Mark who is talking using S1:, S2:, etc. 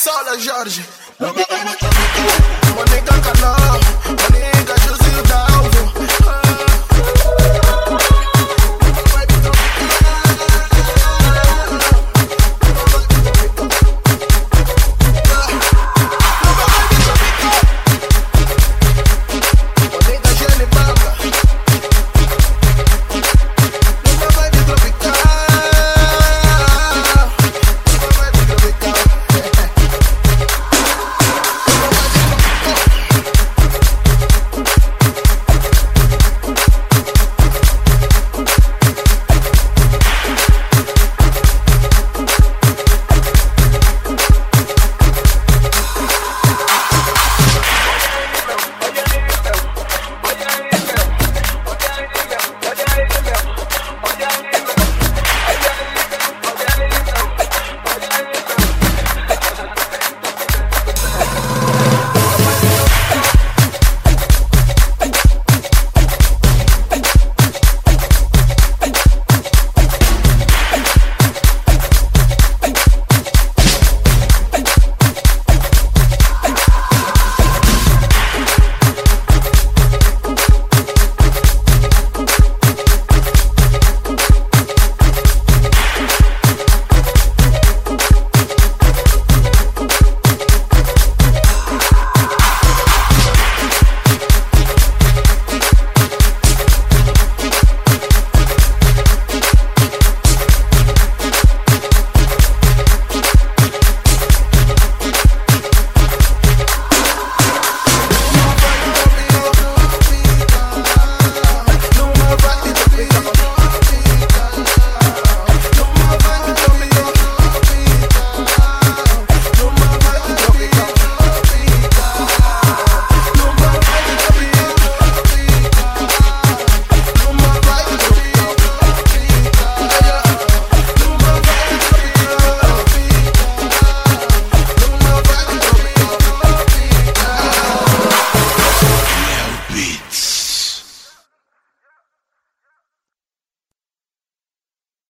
S1: Sala Jorge. Uma nega Canal,